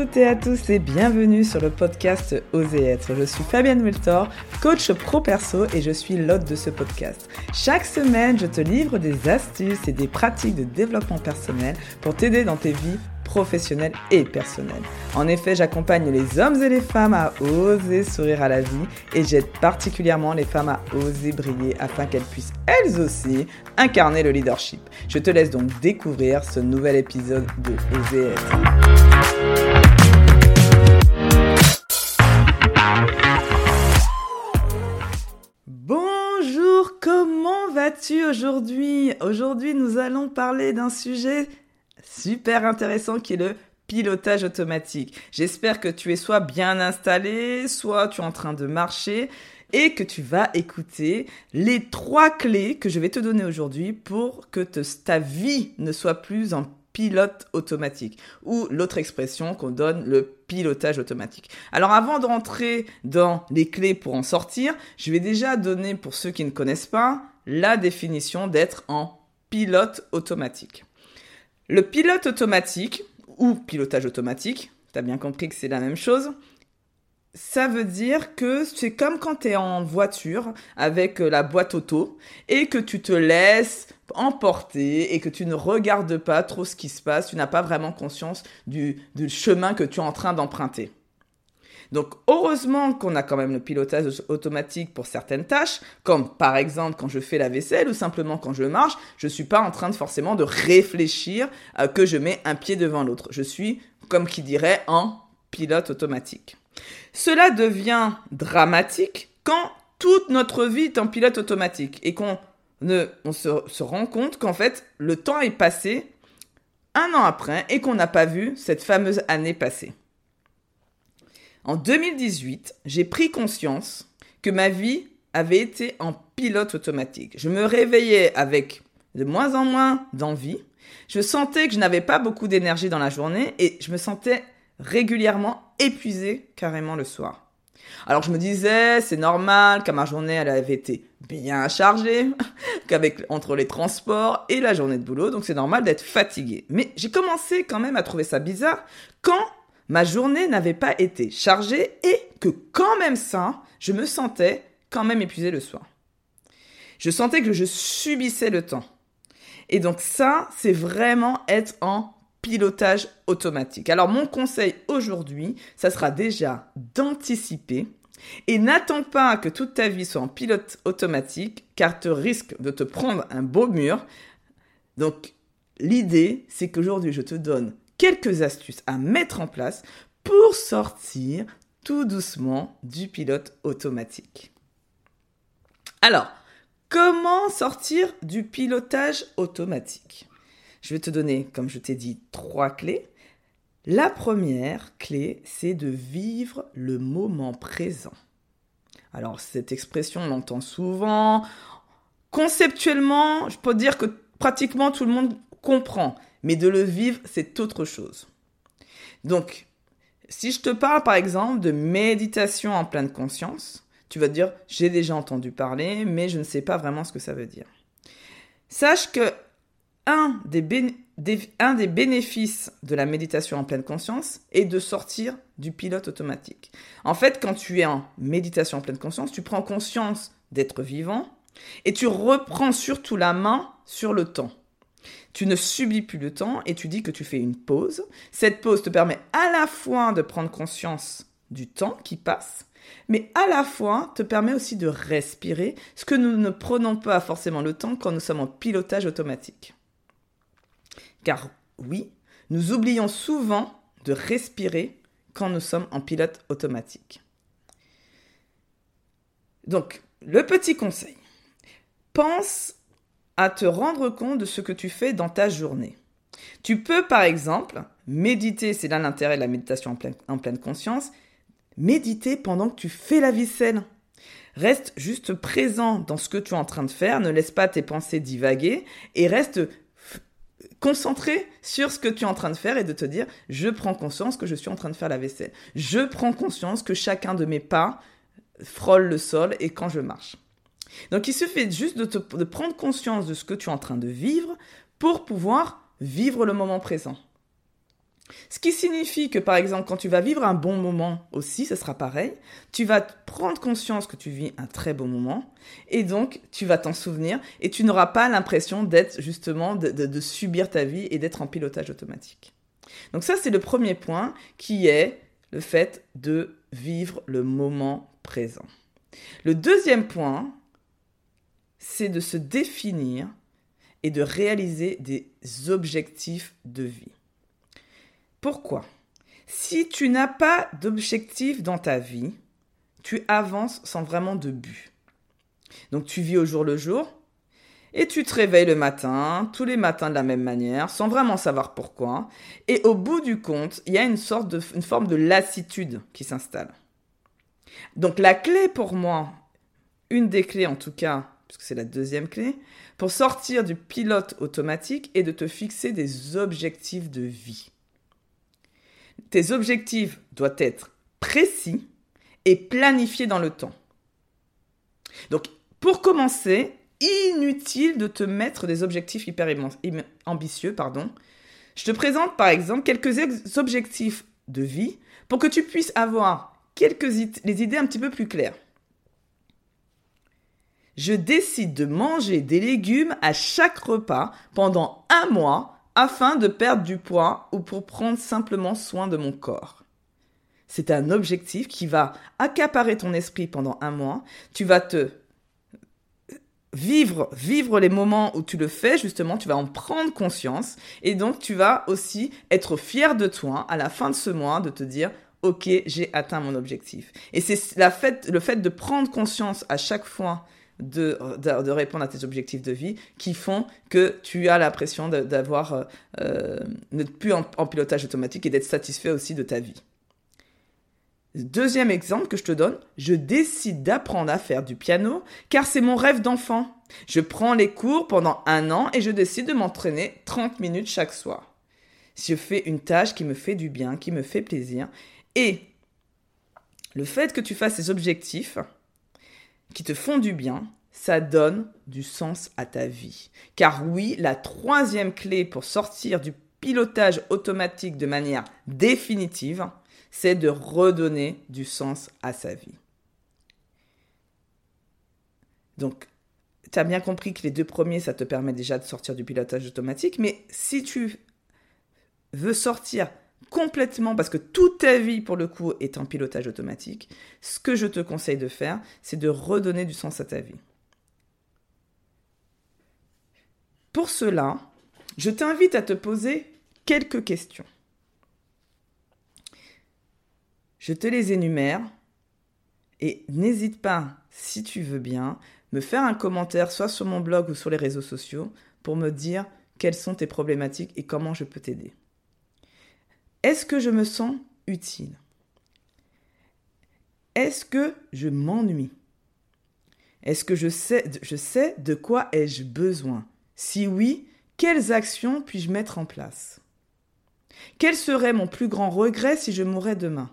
toutes et à tous et bienvenue sur le podcast Oser être. Je suis Fabienne Multor, coach pro perso et je suis l'hôte de ce podcast. Chaque semaine, je te livre des astuces et des pratiques de développement personnel pour t'aider dans tes vies professionnelles et personnelles. En effet, j'accompagne les hommes et les femmes à oser sourire à la vie et j'aide particulièrement les femmes à oser briller afin qu'elles puissent elles aussi incarner le leadership. Je te laisse donc découvrir ce nouvel épisode de Oser être. Vas-tu aujourd'hui? Aujourd'hui, nous allons parler d'un sujet super intéressant qui est le pilotage automatique. J'espère que tu es soit bien installé, soit tu es en train de marcher et que tu vas écouter les trois clés que je vais te donner aujourd'hui pour que ta vie ne soit plus en pilote automatique ou l'autre expression qu'on donne le pilotage automatique. Alors avant de rentrer dans les clés pour en sortir, je vais déjà donner pour ceux qui ne connaissent pas la définition d'être en pilote automatique. Le pilote automatique ou pilotage automatique, tu as bien compris que c'est la même chose, ça veut dire que c'est comme quand tu es en voiture avec la boîte auto et que tu te laisses emporter et que tu ne regardes pas trop ce qui se passe, tu n'as pas vraiment conscience du chemin que tu es en train d'emprunter. Donc heureusement qu'on a quand même le pilotage automatique pour certaines tâches, comme par exemple quand je fais la vaisselle ou simplement quand je marche, je ne suis pas en train de forcément de réfléchir à que je mets un pied devant l'autre. Je suis, comme qui dirait, en pilote automatique. Cela devient dramatique quand toute notre vie est en pilote automatique et qu'on on se, rend compte qu'en fait, le temps est passé un an après et qu'on n'a pas vu cette fameuse année passée. En 2018, j'ai pris conscience que ma vie avait été en pilote automatique. Je me réveillais avec de moins en moins d'envie. Je sentais que je n'avais pas beaucoup d'énergie dans la journée et je me sentais régulièrement épuisé carrément le soir. Alors je me disais, c'est normal, car ma journée elle avait été bien chargée, qu'avec entre les transports et la journée de boulot, donc c'est normal d'être fatigué. Mais j'ai commencé quand même à trouver ça bizarre quand ma journée n'avait pas été chargée et que quand même ça, je me sentais quand même épuisé le soir. Je sentais que je subissais le temps. Et donc ça, c'est vraiment être en pilotage automatique. Alors mon conseil aujourd'hui, ça sera déjà d'anticiper et n'attends pas que toute ta vie soit en pilote automatique car tu risques de te prendre un beau mur. Donc l'idée, c'est qu'aujourd'hui je te donne quelques astuces à mettre en place pour sortir tout doucement du pilote automatique. Alors, comment sortir du pilotage automatique? Je vais te donner, comme je t'ai dit, trois clés. La première clé, c'est de vivre le moment présent. Alors, cette expression, on l'entend souvent. Conceptuellement, je peux dire que pratiquement tout le monde comprend, mais de le vivre, c'est autre chose. Donc, si je te parle par exemple de méditation en pleine conscience, tu vas te dire, j'ai déjà entendu parler, mais je ne sais pas vraiment ce que ça veut dire. Sache que un des, bénéfices de la méditation en pleine conscience est de sortir du pilote automatique. En fait, quand tu es en méditation en pleine conscience, tu prends conscience d'être vivant et tu reprends surtout la main sur le temps. Tu ne subis plus le temps et tu dis que tu fais une pause. Cette pause te permet à la fois de prendre conscience du temps qui passe, mais à la fois te permet aussi de respirer, ce que nous ne prenons pas forcément le temps quand nous sommes en pilotage automatique. Car oui, nous oublions souvent de respirer quand nous sommes en pilote automatique. Donc, le petit conseil. Pense à te rendre compte de ce que tu fais dans ta journée. Tu peux, par exemple, méditer, c'est là l'intérêt de la méditation en pleine, en pleine conscience, méditer pendant que tu fais la vaisselle. Reste juste présent dans ce que tu es en train de faire, ne laisse pas tes pensées divaguer et reste concentrer sur ce que tu es en train de faire et de te dire, je prends conscience que je suis en train de faire la vaisselle. Je prends conscience que chacun de mes pas frôle le sol et quand je marche. Donc il suffit juste de, de prendre conscience de ce que tu es en train de vivre pour pouvoir vivre le moment présent. Ce qui signifie que par exemple quand tu vas vivre un bon moment aussi, ce sera pareil, tu vas prendre conscience que tu vis un très bon moment et donc tu vas t'en souvenir et tu n'auras pas l'impression d'être justement de, subir ta vie et d'être en pilotage automatique. Donc ça c'est le premier point qui est le fait de vivre le moment présent. Le deuxième point, c'est de se définir et de réaliser des objectifs de vie. Pourquoi? Si tu n'as pas d'objectif dans ta vie, tu avances sans vraiment de but. Donc tu vis au jour le jour et tu te réveilles le matin, tous les matins de la même manière, sans vraiment savoir pourquoi. Et au bout du compte, il y a une sorte forme de lassitude qui s'installe. Donc la clé pour moi, une des clés en tout cas, puisque c'est la deuxième clé, pour sortir du pilote automatique est de te fixer des objectifs de vie tes objectifs doivent être précis et planifiés dans le temps. Donc, pour commencer, inutile de te mettre des objectifs hyper ambitieux, pardon. Je te présente par exemple quelques objectifs de vie pour que tu puisses avoir quelques les idées un petit peu plus claires. Je décide de manger des légumes à chaque repas pendant un mois afin de perdre du poids ou pour prendre simplement soin de mon corps. C'est un objectif qui va accaparer ton esprit pendant un mois. Tu vas te vivre, vivre les moments où tu le fais, justement, tu vas en prendre conscience. Et donc, tu vas aussi être fier de toi à la fin de ce mois de te dire, OK, j'ai atteint mon objectif. Et c'est la le fait de prendre conscience à chaque fois de, répondre à tes objectifs de vie qui font que tu as l'impression d'avoir, euh, euh, n'être plus en, pilotage automatique et d'être satisfait aussi de ta vie. Deuxième exemple que je te donne, je décide d'apprendre à faire du piano car c'est mon rêve d'enfant. Je prends les cours pendant un an et je décide de m'entraîner 30 minutes chaque soir. Je fais une tâche qui me fait du bien, qui me fait plaisir. Et le fait que tu fasses ces objectifs, qui te font du bien, ça donne du sens à ta vie. Car oui, la troisième clé pour sortir du pilotage automatique de manière définitive, c'est de redonner du sens à sa vie. Donc, tu as bien compris que les deux premiers, ça te permet déjà de sortir du pilotage automatique, mais si tu veux sortir complètement, parce que toute ta vie, pour le coup, est en pilotage automatique, ce que je te conseille de faire, c'est de redonner du sens à ta vie. Pour cela, je t'invite à te poser quelques questions. Je te les énumère et n'hésite pas, si tu veux bien, me faire un commentaire soit sur mon blog ou sur les réseaux sociaux pour me dire quelles sont tes problématiques et comment je peux t'aider. Est-ce que je me sens utile? Est-ce que je m'ennuie? Est-ce que je sais, de quoi ai-je besoin? Si oui, quelles actions puis-je mettre en place? Quel serait mon plus grand regret si je mourais demain?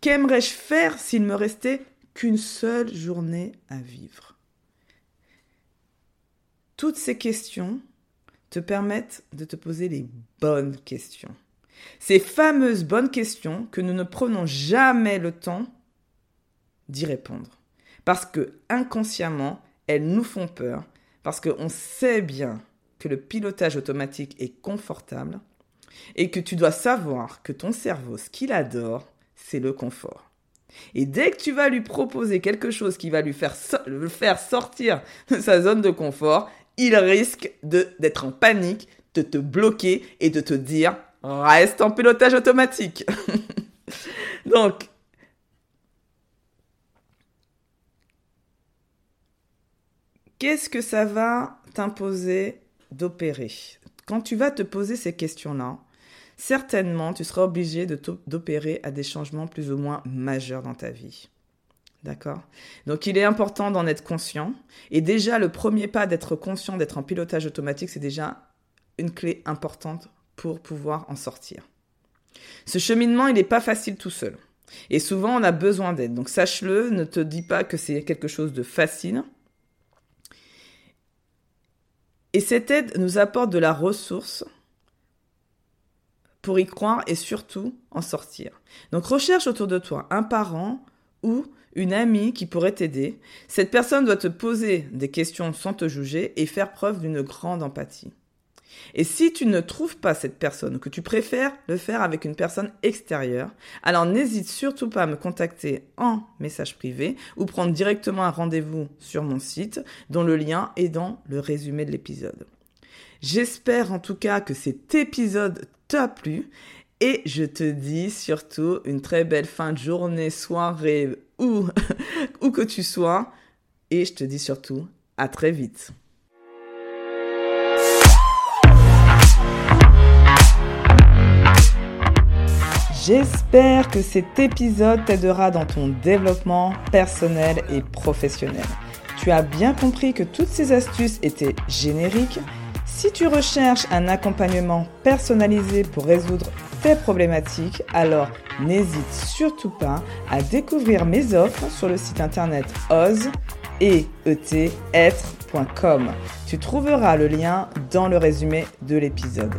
Qu'aimerais-je faire s'il me restait qu'une seule journée à vivre? Toutes ces questions te permettent de te poser les bonnes questions. Ces fameuses bonnes questions que nous ne prenons jamais le temps d'y répondre. Parce que inconsciemment, elles nous font peur, parce qu'on sait bien que le pilotage automatique est confortable et que tu dois savoir que ton cerveau, ce qu'il adore, c'est le confort. Et dès que tu vas lui proposer quelque chose qui va lui faire le faire sortir de sa zone de confort, il risque d'être en panique, de te bloquer et de te dire reste en pilotage automatique. Donc, qu'est-ce que ça va t'imposer d'opérer? Quand tu vas te poser ces questions-là, certainement tu seras obligé d'opérer à des changements plus ou moins majeurs dans ta vie. D'accord? Donc il est important d'en être conscient. Et déjà, le premier pas d'être conscient d'être en pilotage automatique, c'est déjà une clé importante pour pouvoir en sortir. Ce cheminement, il n'est pas facile tout seul. Et souvent, on a besoin d'aide. Donc sache-le, ne te dis pas que c'est quelque chose de facile. Et cette aide nous apporte de la ressource pour y croire et surtout en sortir. Donc recherche autour de toi un parent ou une amie qui pourrait t'aider. Cette personne doit te poser des questions sans te juger et faire preuve d'une grande empathie. Et si tu ne trouves pas cette personne, que tu préfères le faire avec une personne extérieure, alors n'hésite surtout pas à me contacter en message privé ou prendre directement un rendez-vous sur mon site dont le lien est dans le résumé de l'épisode. J'espère en tout cas que cet épisode t'a plu et je te dis surtout une très belle fin de journée, soirée, ou où que tu sois. Et je te dis surtout à très vite. J'espère que cet épisode t'aidera dans ton développement personnel et professionnel. Tu as bien compris que toutes ces astuces étaient génériques. Si tu recherches un accompagnement personnalisé pour résoudre tes problématiques, alors n'hésite surtout pas à découvrir mes offres sur le site internet oz et Tu trouveras le lien dans le résumé de l'épisode.